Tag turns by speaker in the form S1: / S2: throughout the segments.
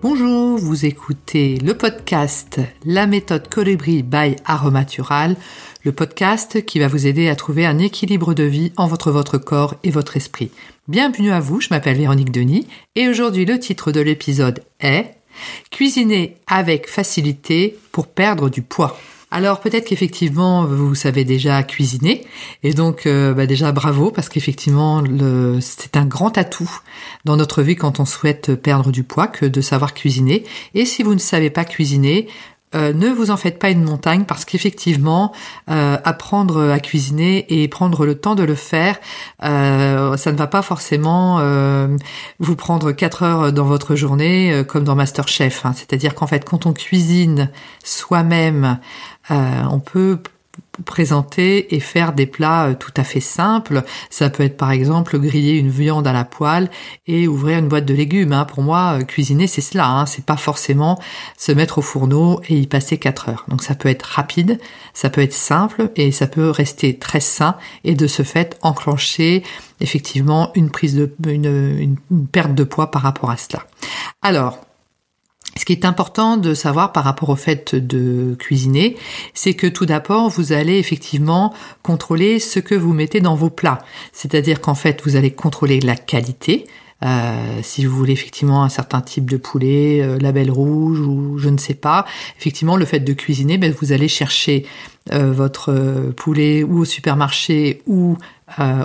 S1: Bonjour, vous écoutez le podcast La méthode Colibri by Aromatural, le podcast qui va vous aider à trouver un équilibre de vie entre votre corps et votre esprit. Bienvenue à vous, je m'appelle Véronique Denis et aujourd'hui le titre de l'épisode est Cuisiner avec facilité pour perdre du poids. Alors peut-être qu'effectivement vous savez déjà cuisiner. Et donc euh, bah, déjà bravo parce qu'effectivement c'est un grand atout dans notre vie quand on souhaite perdre du poids que de savoir cuisiner. Et si vous ne savez pas cuisiner euh, ne vous en faites pas une montagne parce qu'effectivement, euh, apprendre à cuisiner et prendre le temps de le faire, euh, ça ne va pas forcément vous prendre quatre heures dans votre journée comme dans MasterChef. Hein. C'est-à-dire qu'en fait, quand on cuisine soi-même, on peut présenter et faire des plats euh, tout à fait simples. Ça peut être par exemple griller une viande à la poêle et ouvrir une boîte de légumes. Hein. Pour moi, euh, cuisiner c'est cela. Hein. C'est pas forcément se mettre au fourneau et y passer 4 heures. Donc ça peut être rapide, ça peut être simple et ça peut rester très sain et de ce fait enclencher effectivement une prise de une perte de poids par rapport à cela. Alors ce qui est important de savoir par rapport au fait de cuisiner, c'est que tout d'abord, vous allez effectivement contrôler ce que vous mettez dans vos plats. C'est-à-dire qu'en fait, vous allez contrôler la qualité, euh, si vous voulez effectivement un certain type de poulet, euh, label rouge ou je ne sais pas, effectivement le fait de cuisiner, ben, vous allez chercher euh, votre poulet ou au supermarché ou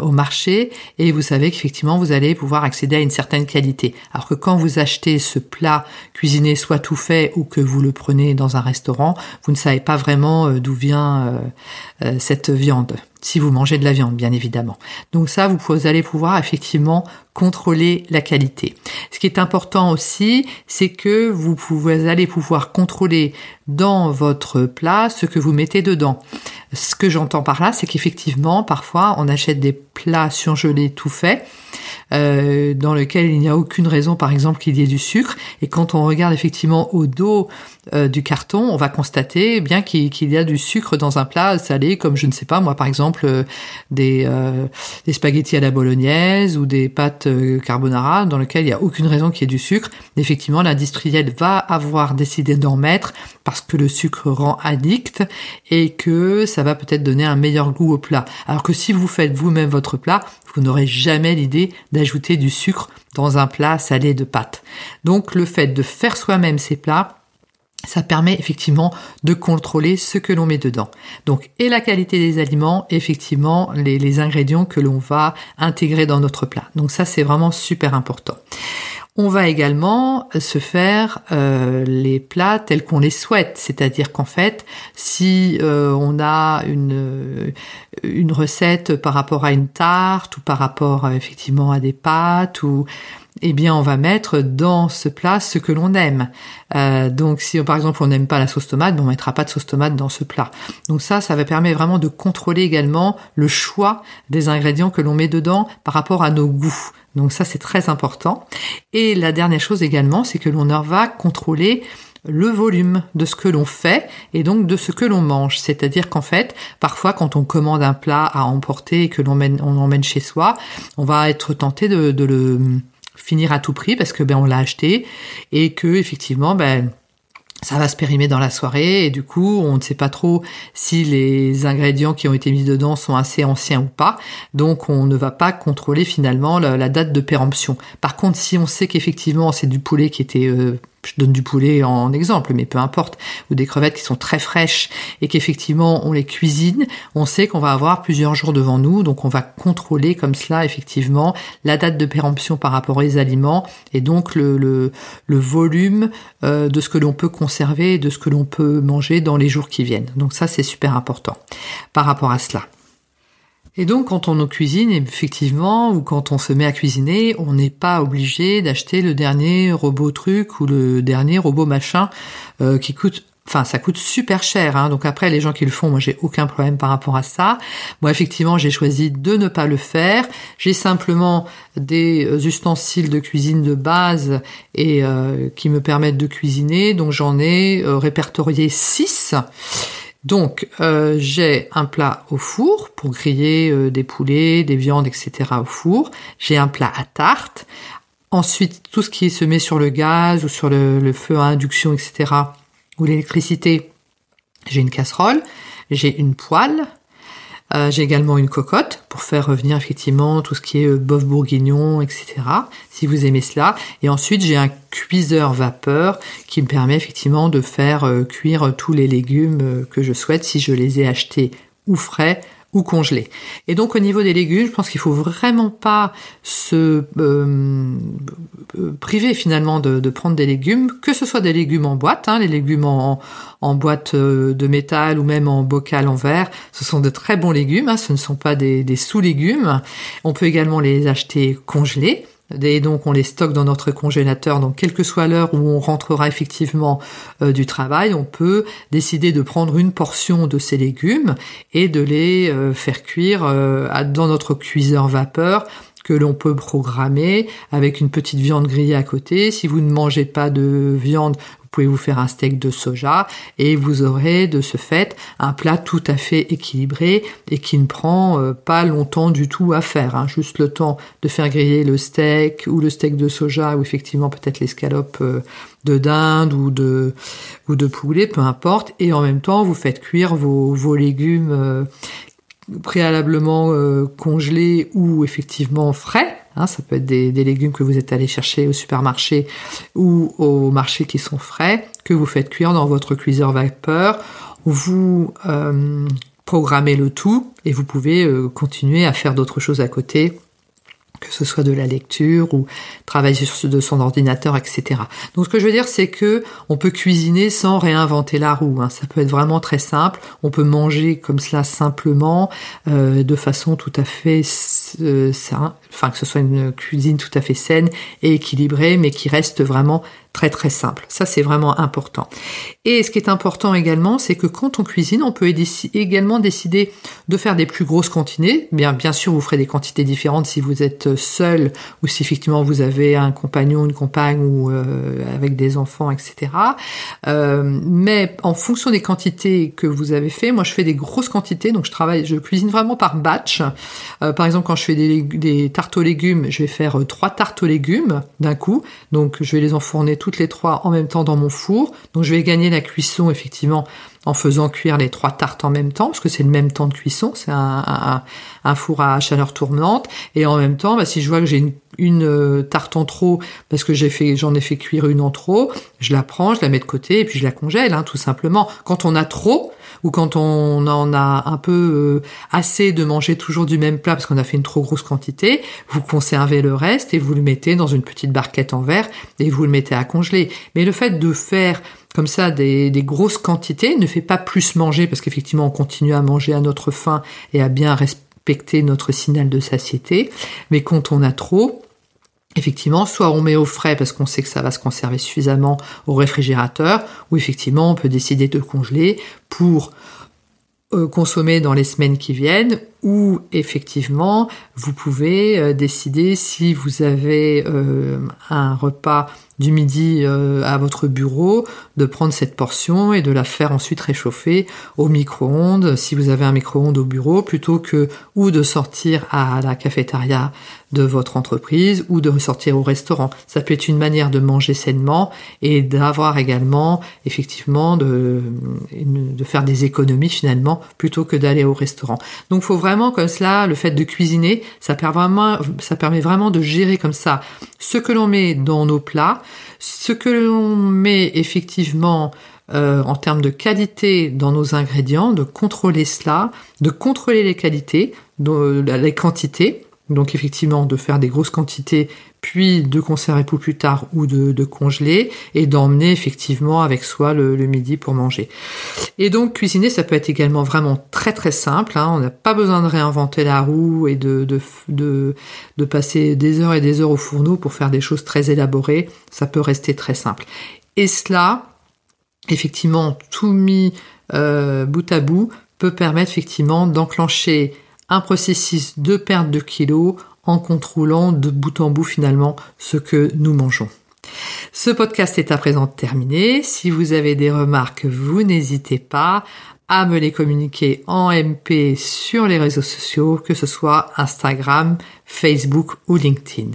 S1: au marché et vous savez qu'effectivement vous allez pouvoir accéder à une certaine qualité. Alors que quand vous achetez ce plat cuisiné soit tout fait ou que vous le prenez dans un restaurant, vous ne savez pas vraiment d'où vient cette viande si vous mangez de la viande, bien évidemment. Donc ça, vous allez pouvoir effectivement contrôler la qualité. Ce qui est important aussi, c'est que vous, pouvez, allez pouvoir contrôler dans votre plat ce que vous mettez dedans. Ce que j'entends par là, c'est qu'effectivement, parfois, on achète des plats surgelés tout faits euh, dans lequel il n'y a aucune raison, par exemple, qu'il y ait du sucre. Et quand on regarde effectivement au dos euh, du carton, on va constater bien qu'il y a du sucre dans un plat salé, comme je ne sais pas moi, par exemple euh, des, des spaghettis à la bolognaise ou des pâtes carbonara, dans lequel il n'y a aucune raison qu'il y ait du sucre. Effectivement, l'industriel va avoir décidé d'en mettre parce que le sucre rend addict et que ça va peut-être donner un meilleur goût au plat. Alors que si vous faites vous-même votre plat, vous n'aurez jamais l'idée d'ajouter du sucre dans un plat salé de pâtes. Donc le fait de faire soi-même ces plats, ça permet effectivement de contrôler ce que l'on met dedans. Donc, et la qualité des aliments, effectivement, les, ingrédients que l'on va intégrer dans notre plat. Donc ça, c'est vraiment super important. On va également se faire euh, les plats tels qu'on les souhaite, c'est-à-dire qu'en fait, si euh, on a une recette par rapport à une tarte ou par rapport effectivement à des pâtes ou eh bien, on va mettre dans ce plat ce que l'on aime. Euh, donc, si par exemple on n'aime pas la sauce tomate, ben, on mettra pas de sauce tomate dans ce plat. Donc ça, ça va permettre vraiment de contrôler également le choix des ingrédients que l'on met dedans par rapport à nos goûts. Donc ça, c'est très important. Et la dernière chose également, c'est que l'on va contrôler le volume de ce que l'on fait et donc de ce que l'on mange. C'est-à-dire qu'en fait, parfois quand on commande un plat à emporter et que l'on on emmène chez soi, on va être tenté de, de le finir à tout prix parce que ben on l'a acheté et que effectivement ben ça va se périmer dans la soirée et du coup on ne sait pas trop si les ingrédients qui ont été mis dedans sont assez anciens ou pas. Donc on ne va pas contrôler finalement la, date de péremption. Par contre si on sait qu'effectivement c'est du poulet qui était euh, je donne du poulet en exemple, mais peu importe, ou des crevettes qui sont très fraîches et qu'effectivement on les cuisine, on sait qu'on va avoir plusieurs jours devant nous, donc on va contrôler comme cela effectivement la date de péremption par rapport aux aliments et donc le, volume euh, de ce que l'on peut conserver et de ce que l'on peut manger dans les jours qui viennent. Donc ça c'est super important par rapport à cela. Et donc, quand on cuisine, effectivement, ou quand on se met à cuisiner, on n'est pas obligé d'acheter le dernier robot truc ou le dernier robot machin euh, qui coûte Enfin, ça coûte super cher. Hein. Donc après, les gens qui le font, moi, j'ai aucun problème par rapport à ça. Moi, effectivement, j'ai choisi de ne pas le faire. J'ai simplement des euh, ustensiles de cuisine de base et euh, qui me permettent de cuisiner. Donc j'en ai répertorié 6. Donc euh, j'ai un plat au four pour griller euh, des poulets, des viandes, etc. au four. J'ai un plat à tarte. Ensuite, tout ce qui se met sur le gaz ou sur le, feu à induction, etc., ou l'électricité, j'ai une casserole, j'ai une poêle, euh, j'ai également une cocotte pour faire revenir effectivement tout ce qui est euh, bœuf bourguignon, etc. Si vous aimez cela. Et ensuite, j'ai un cuiseur vapeur qui me permet effectivement de faire euh, cuire tous les légumes que je souhaite si je les ai achetés ou frais ou congelé. Et donc au niveau des légumes, je pense qu'il faut vraiment pas se euh, priver finalement de, prendre des légumes, que ce soit des légumes en boîte, hein, les légumes en, boîte euh, de métal ou même en bocal en verre, ce sont de très bons légumes, hein, ce ne sont pas des, des sous-légumes. On peut également les acheter congelés. Et donc on les stocke dans notre congélateur. Donc quelle que soit l'heure où on rentrera effectivement euh, du travail, on peut décider de prendre une portion de ces légumes et de les euh, faire cuire euh, dans notre cuiseur vapeur que l'on peut programmer avec une petite viande grillée à côté. Si vous ne mangez pas de viande, pouvez vous faire un steak de soja et vous aurez de ce fait un plat tout à fait équilibré et qui ne prend euh, pas longtemps du tout à faire. Hein. Juste le temps de faire griller le steak ou le steak de soja ou effectivement peut-être l'escalope euh, de dinde ou de ou de poulet, peu importe. Et en même temps, vous faites cuire vos, vos légumes euh, préalablement congelés ou effectivement frais Hein, ça peut être des, légumes que vous êtes allé chercher au supermarché ou au marché qui sont frais, que vous faites cuire dans votre cuiseur vapeur. Vous euh, programmez le tout et vous pouvez euh, continuer à faire d'autres choses à côté que ce soit de la lecture ou travailler sur de son ordinateur, etc. Donc ce que je veux dire, c'est que on peut cuisiner sans réinventer la roue. Hein. Ça peut être vraiment très simple. On peut manger comme cela simplement, euh, de façon tout à fait euh, saine, enfin que ce soit une cuisine tout à fait saine et équilibrée, mais qui reste vraiment très très simple. Ça c'est vraiment important. Et ce qui est important également, c'est que quand on cuisine, on peut également décider de faire des plus grosses quantités. Bien, bien sûr, vous ferez des quantités différentes si vous êtes seul ou si effectivement vous avez un compagnon, une compagne ou euh, avec des enfants, etc. Euh, mais en fonction des quantités que vous avez fait, moi je fais des grosses quantités, donc je travaille, je cuisine vraiment par batch. Euh, par exemple, quand je fais des, des tartes aux légumes, je vais faire trois tartes aux légumes d'un coup, donc je vais les enfourner toutes les trois en même temps dans mon four. Donc je vais gagner la cuisson effectivement en faisant cuire les trois tartes en même temps, parce que c'est le même temps de cuisson, c'est un, four à chaleur tournante. Et en même temps, bah, si je vois que j'ai une, euh, tarte en trop, parce que j'ai fait, j'en ai fait cuire une en trop, je la prends, je la mets de côté et puis je la congèle, hein, tout simplement. Quand on a trop, ou quand on en a un peu euh, assez de manger toujours du même plat parce qu'on a fait une trop grosse quantité, vous conservez le reste et vous le mettez dans une petite barquette en verre et vous le mettez à congeler. Mais le fait de faire comme ça des, des grosses quantités ne fait pas plus manger parce qu'effectivement on continue à manger à notre faim et à bien respecter notre signal de satiété. Mais quand on a trop, Effectivement, soit on met au frais parce qu'on sait que ça va se conserver suffisamment au réfrigérateur, ou effectivement on peut décider de congeler pour euh, consommer dans les semaines qui viennent, ou effectivement vous pouvez euh, décider si vous avez euh, un repas du midi à votre bureau, de prendre cette portion et de la faire ensuite réchauffer au micro-ondes, si vous avez un micro-ondes au bureau, plutôt que ou de sortir à la cafétéria de votre entreprise ou de ressortir au restaurant. Ça peut être une manière de manger sainement et d'avoir également effectivement de, de faire des économies finalement plutôt que d'aller au restaurant. Donc faut vraiment comme cela, le fait de cuisiner, ça permet vraiment, ça permet vraiment de gérer comme ça ce que l'on met dans nos plats, ce que l'on met effectivement euh, en termes de qualité dans nos ingrédients, de contrôler cela, de contrôler les qualités, les quantités, donc effectivement de faire des grosses quantités, puis de conserver pour plus tard ou de, congeler, et d'emmener effectivement avec soi le, midi pour manger. Et donc cuisiner, ça peut être également vraiment très très simple. Hein. On n'a pas besoin de réinventer la roue et de, de, de, passer des heures et des heures au fourneau pour faire des choses très élaborées. Ça peut rester très simple. Et cela, effectivement, tout mis euh, bout à bout, peut permettre effectivement d'enclencher un processus de perte de kilos en contrôlant de bout en bout finalement ce que nous mangeons. Ce podcast est à présent terminé. Si vous avez des remarques, vous n'hésitez pas à me les communiquer en MP sur les réseaux sociaux, que ce soit Instagram, Facebook ou LinkedIn.